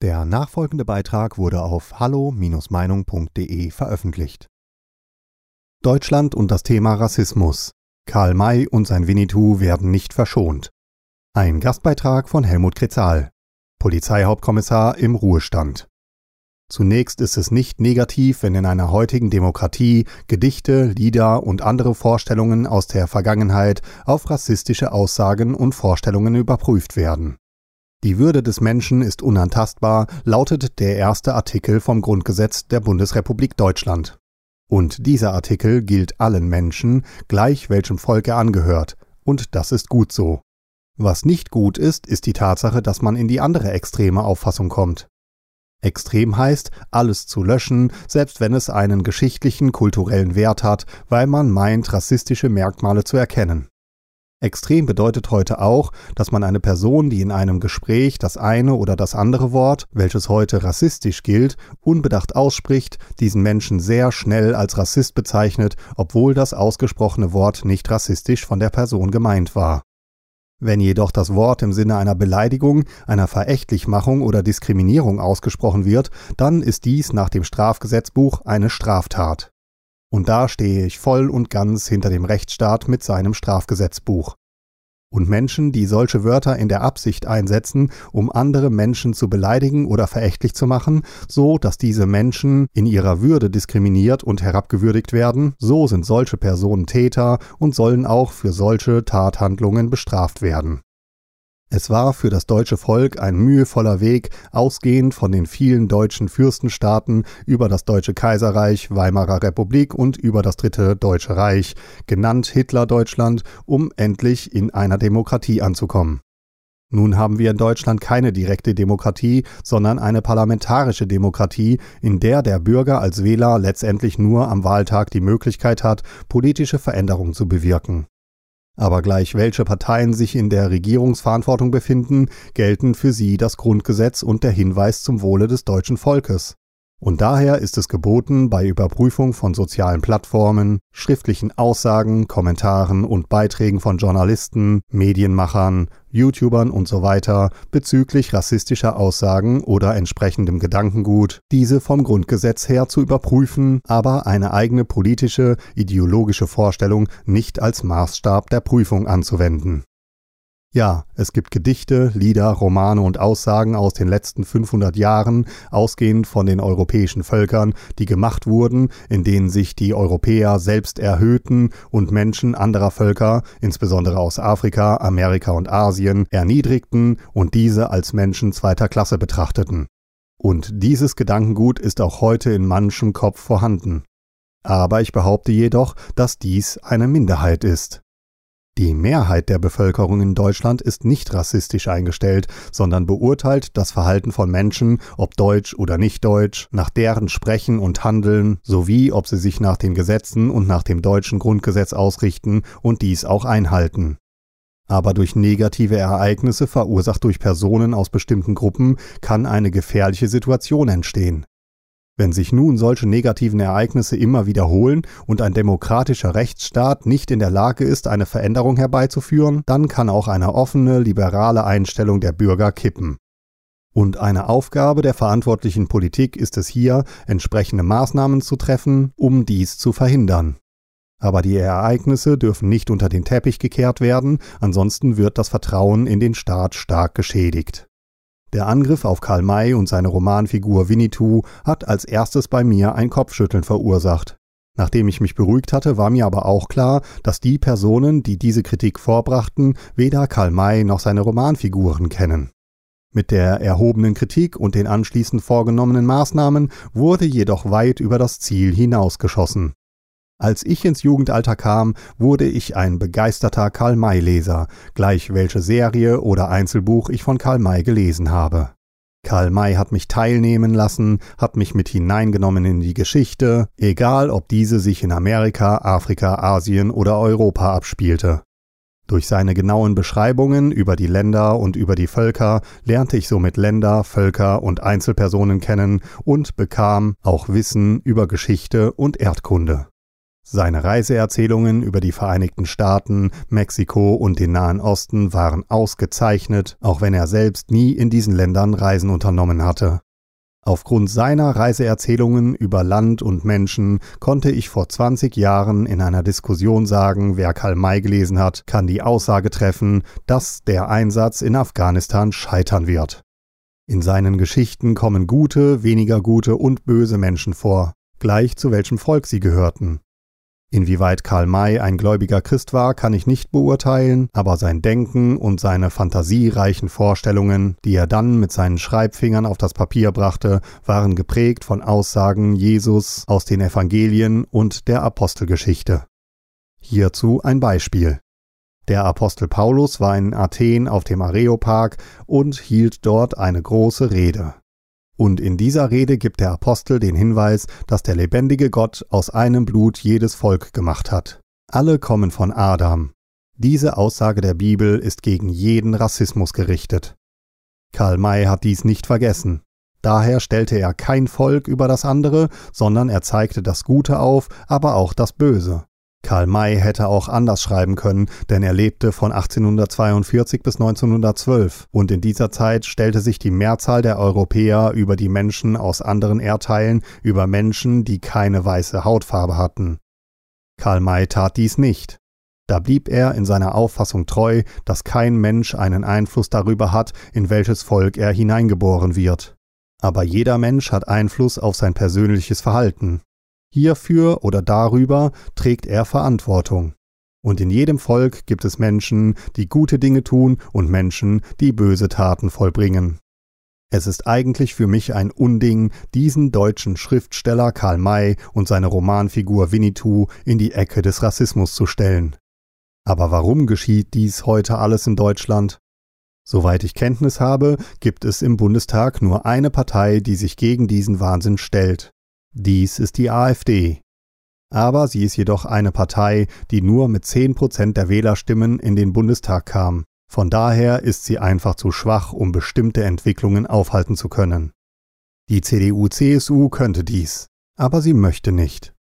Der nachfolgende Beitrag wurde auf hallo-meinung.de veröffentlicht. Deutschland und das Thema Rassismus. Karl May und sein Winnetou werden nicht verschont. Ein Gastbeitrag von Helmut Kretzal, Polizeihauptkommissar im Ruhestand. Zunächst ist es nicht negativ, wenn in einer heutigen Demokratie Gedichte, Lieder und andere Vorstellungen aus der Vergangenheit auf rassistische Aussagen und Vorstellungen überprüft werden. Die Würde des Menschen ist unantastbar, lautet der erste Artikel vom Grundgesetz der Bundesrepublik Deutschland. Und dieser Artikel gilt allen Menschen, gleich welchem Volk er angehört, und das ist gut so. Was nicht gut ist, ist die Tatsache, dass man in die andere extreme Auffassung kommt. Extrem heißt, alles zu löschen, selbst wenn es einen geschichtlichen, kulturellen Wert hat, weil man meint, rassistische Merkmale zu erkennen. Extrem bedeutet heute auch, dass man eine Person, die in einem Gespräch das eine oder das andere Wort, welches heute rassistisch gilt, unbedacht ausspricht, diesen Menschen sehr schnell als Rassist bezeichnet, obwohl das ausgesprochene Wort nicht rassistisch von der Person gemeint war. Wenn jedoch das Wort im Sinne einer Beleidigung, einer Verächtlichmachung oder Diskriminierung ausgesprochen wird, dann ist dies nach dem Strafgesetzbuch eine Straftat. Und da stehe ich voll und ganz hinter dem Rechtsstaat mit seinem Strafgesetzbuch. Und Menschen, die solche Wörter in der Absicht einsetzen, um andere Menschen zu beleidigen oder verächtlich zu machen, so dass diese Menschen in ihrer Würde diskriminiert und herabgewürdigt werden, so sind solche Personen Täter und sollen auch für solche Tathandlungen bestraft werden. Es war für das deutsche Volk ein mühevoller Weg, ausgehend von den vielen deutschen Fürstenstaaten über das Deutsche Kaiserreich, Weimarer Republik und über das Dritte Deutsche Reich, genannt Hitler-Deutschland, um endlich in einer Demokratie anzukommen. Nun haben wir in Deutschland keine direkte Demokratie, sondern eine parlamentarische Demokratie, in der der Bürger als Wähler letztendlich nur am Wahltag die Möglichkeit hat, politische Veränderungen zu bewirken. Aber gleich welche Parteien sich in der Regierungsverantwortung befinden, gelten für sie das Grundgesetz und der Hinweis zum Wohle des deutschen Volkes. Und daher ist es geboten, bei Überprüfung von sozialen Plattformen, schriftlichen Aussagen, Kommentaren und Beiträgen von Journalisten, Medienmachern, YouTubern usw. So bezüglich rassistischer Aussagen oder entsprechendem Gedankengut, diese vom Grundgesetz her zu überprüfen, aber eine eigene politische, ideologische Vorstellung nicht als Maßstab der Prüfung anzuwenden. Ja, es gibt Gedichte, Lieder, Romane und Aussagen aus den letzten 500 Jahren, ausgehend von den europäischen Völkern, die gemacht wurden, in denen sich die Europäer selbst erhöhten und Menschen anderer Völker, insbesondere aus Afrika, Amerika und Asien, erniedrigten und diese als Menschen zweiter Klasse betrachteten. Und dieses Gedankengut ist auch heute in manchem Kopf vorhanden. Aber ich behaupte jedoch, dass dies eine Minderheit ist. Die Mehrheit der Bevölkerung in Deutschland ist nicht rassistisch eingestellt, sondern beurteilt das Verhalten von Menschen, ob deutsch oder nicht deutsch, nach deren Sprechen und Handeln, sowie ob sie sich nach den Gesetzen und nach dem deutschen Grundgesetz ausrichten und dies auch einhalten. Aber durch negative Ereignisse verursacht durch Personen aus bestimmten Gruppen kann eine gefährliche Situation entstehen. Wenn sich nun solche negativen Ereignisse immer wiederholen und ein demokratischer Rechtsstaat nicht in der Lage ist, eine Veränderung herbeizuführen, dann kann auch eine offene, liberale Einstellung der Bürger kippen. Und eine Aufgabe der verantwortlichen Politik ist es hier, entsprechende Maßnahmen zu treffen, um dies zu verhindern. Aber die Ereignisse dürfen nicht unter den Teppich gekehrt werden, ansonsten wird das Vertrauen in den Staat stark geschädigt. Der Angriff auf Karl May und seine Romanfigur Winnetou hat als erstes bei mir ein Kopfschütteln verursacht. Nachdem ich mich beruhigt hatte, war mir aber auch klar, dass die Personen, die diese Kritik vorbrachten, weder Karl May noch seine Romanfiguren kennen. Mit der erhobenen Kritik und den anschließend vorgenommenen Maßnahmen wurde jedoch weit über das Ziel hinausgeschossen. Als ich ins Jugendalter kam, wurde ich ein begeisterter Karl-May-Leser, gleich welche Serie oder Einzelbuch ich von Karl May gelesen habe. Karl May hat mich teilnehmen lassen, hat mich mit hineingenommen in die Geschichte, egal ob diese sich in Amerika, Afrika, Asien oder Europa abspielte. Durch seine genauen Beschreibungen über die Länder und über die Völker lernte ich somit Länder, Völker und Einzelpersonen kennen und bekam auch Wissen über Geschichte und Erdkunde. Seine Reiseerzählungen über die Vereinigten Staaten, Mexiko und den Nahen Osten waren ausgezeichnet, auch wenn er selbst nie in diesen Ländern Reisen unternommen hatte. Aufgrund seiner Reiseerzählungen über Land und Menschen konnte ich vor 20 Jahren in einer Diskussion sagen, wer Karl May gelesen hat, kann die Aussage treffen, dass der Einsatz in Afghanistan scheitern wird. In seinen Geschichten kommen gute, weniger gute und böse Menschen vor, gleich zu welchem Volk sie gehörten. Inwieweit Karl May ein gläubiger Christ war, kann ich nicht beurteilen, aber sein Denken und seine fantasiereichen Vorstellungen, die er dann mit seinen Schreibfingern auf das Papier brachte, waren geprägt von Aussagen Jesus aus den Evangelien und der Apostelgeschichte. Hierzu ein Beispiel. Der Apostel Paulus war in Athen auf dem Areopag und hielt dort eine große Rede. Und in dieser Rede gibt der Apostel den Hinweis, dass der lebendige Gott aus einem Blut jedes Volk gemacht hat. Alle kommen von Adam. Diese Aussage der Bibel ist gegen jeden Rassismus gerichtet. Karl May hat dies nicht vergessen. Daher stellte er kein Volk über das andere, sondern er zeigte das Gute auf, aber auch das Böse. Karl May hätte auch anders schreiben können, denn er lebte von 1842 bis 1912 und in dieser Zeit stellte sich die Mehrzahl der Europäer über die Menschen aus anderen Erdteilen über Menschen, die keine weiße Hautfarbe hatten. Karl May tat dies nicht. Da blieb er in seiner Auffassung treu, dass kein Mensch einen Einfluss darüber hat, in welches Volk er hineingeboren wird. Aber jeder Mensch hat Einfluss auf sein persönliches Verhalten. Hierfür oder darüber trägt er Verantwortung. Und in jedem Volk gibt es Menschen, die gute Dinge tun und Menschen, die böse Taten vollbringen. Es ist eigentlich für mich ein Unding, diesen deutschen Schriftsteller Karl May und seine Romanfigur Winnetou in die Ecke des Rassismus zu stellen. Aber warum geschieht dies heute alles in Deutschland? Soweit ich Kenntnis habe, gibt es im Bundestag nur eine Partei, die sich gegen diesen Wahnsinn stellt. Dies ist die AfD. Aber sie ist jedoch eine Partei, die nur mit 10 Prozent der Wählerstimmen in den Bundestag kam. Von daher ist sie einfach zu schwach, um bestimmte Entwicklungen aufhalten zu können. Die CDU-CSU könnte dies, aber sie möchte nicht.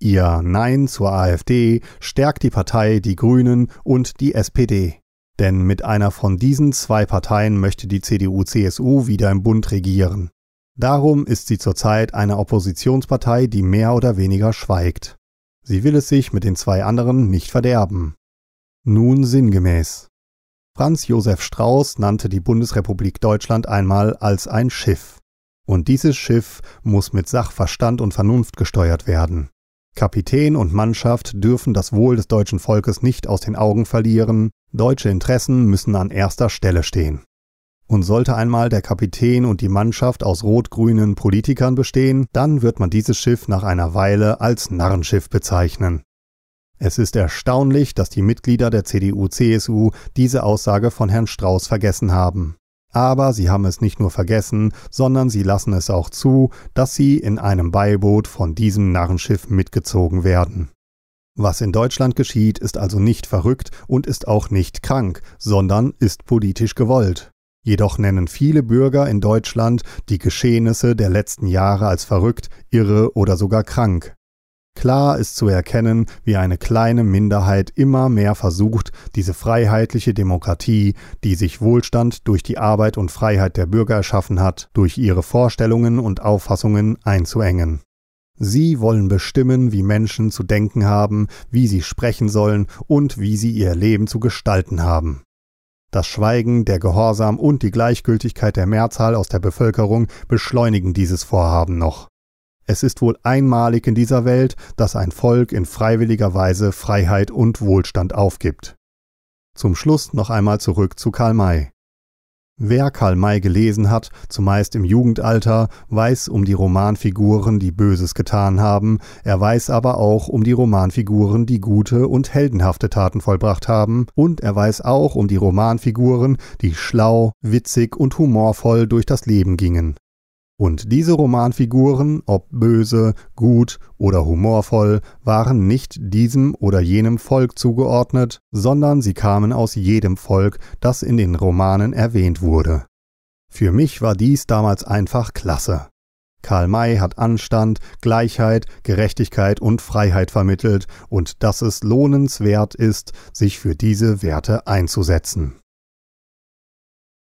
Ihr Nein zur AfD stärkt die Partei Die Grünen und die SPD. Denn mit einer von diesen zwei Parteien möchte die CDU-CSU wieder im Bund regieren. Darum ist sie zurzeit eine Oppositionspartei, die mehr oder weniger schweigt. Sie will es sich mit den zwei anderen nicht verderben. Nun sinngemäß. Franz Josef Strauß nannte die Bundesrepublik Deutschland einmal als ein Schiff. Und dieses Schiff muss mit Sachverstand und Vernunft gesteuert werden. Kapitän und Mannschaft dürfen das Wohl des deutschen Volkes nicht aus den Augen verlieren, deutsche Interessen müssen an erster Stelle stehen. Und sollte einmal der Kapitän und die Mannschaft aus rot-grünen Politikern bestehen, dann wird man dieses Schiff nach einer Weile als Narrenschiff bezeichnen. Es ist erstaunlich, dass die Mitglieder der CDU-CSU diese Aussage von Herrn Strauß vergessen haben. Aber sie haben es nicht nur vergessen, sondern sie lassen es auch zu, dass sie in einem Beiboot von diesem Narrenschiff mitgezogen werden. Was in Deutschland geschieht, ist also nicht verrückt und ist auch nicht krank, sondern ist politisch gewollt. Jedoch nennen viele Bürger in Deutschland die Geschehnisse der letzten Jahre als verrückt, irre oder sogar krank. Klar ist zu erkennen, wie eine kleine Minderheit immer mehr versucht, diese freiheitliche Demokratie, die sich Wohlstand durch die Arbeit und Freiheit der Bürger erschaffen hat, durch ihre Vorstellungen und Auffassungen einzuengen. Sie wollen bestimmen, wie Menschen zu denken haben, wie sie sprechen sollen und wie sie ihr Leben zu gestalten haben. Das Schweigen, der Gehorsam und die Gleichgültigkeit der Mehrzahl aus der Bevölkerung beschleunigen dieses Vorhaben noch. Es ist wohl einmalig in dieser Welt, dass ein Volk in freiwilliger Weise Freiheit und Wohlstand aufgibt. Zum Schluss noch einmal zurück zu Karl May. Wer Karl May gelesen hat, zumeist im Jugendalter, weiß um die Romanfiguren, die Böses getan haben, er weiß aber auch um die Romanfiguren, die gute und heldenhafte Taten vollbracht haben, und er weiß auch um die Romanfiguren, die schlau, witzig und humorvoll durch das Leben gingen. Und diese Romanfiguren, ob böse, gut oder humorvoll, waren nicht diesem oder jenem Volk zugeordnet, sondern sie kamen aus jedem Volk, das in den Romanen erwähnt wurde. Für mich war dies damals einfach klasse. Karl May hat Anstand, Gleichheit, Gerechtigkeit und Freiheit vermittelt und dass es lohnenswert ist, sich für diese Werte einzusetzen.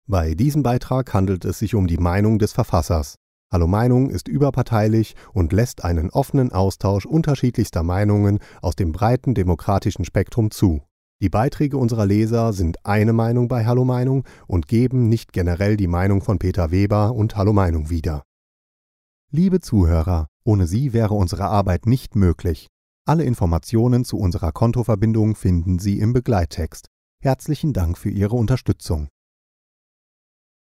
Bei diesem Beitrag handelt es sich um die Meinung des Verfassers. Hallo Meinung ist überparteilich und lässt einen offenen Austausch unterschiedlichster Meinungen aus dem breiten demokratischen Spektrum zu. Die Beiträge unserer Leser sind eine Meinung bei Hallo Meinung und geben nicht generell die Meinung von Peter Weber und Hallo Meinung wieder. Liebe Zuhörer, ohne Sie wäre unsere Arbeit nicht möglich. Alle Informationen zu unserer Kontoverbindung finden Sie im Begleittext. Herzlichen Dank für Ihre Unterstützung.